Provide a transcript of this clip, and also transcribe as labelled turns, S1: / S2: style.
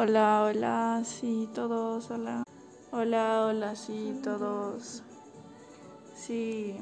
S1: Hola, hola, sí, todos, hola. Hola, hola, sí, todos. Sí.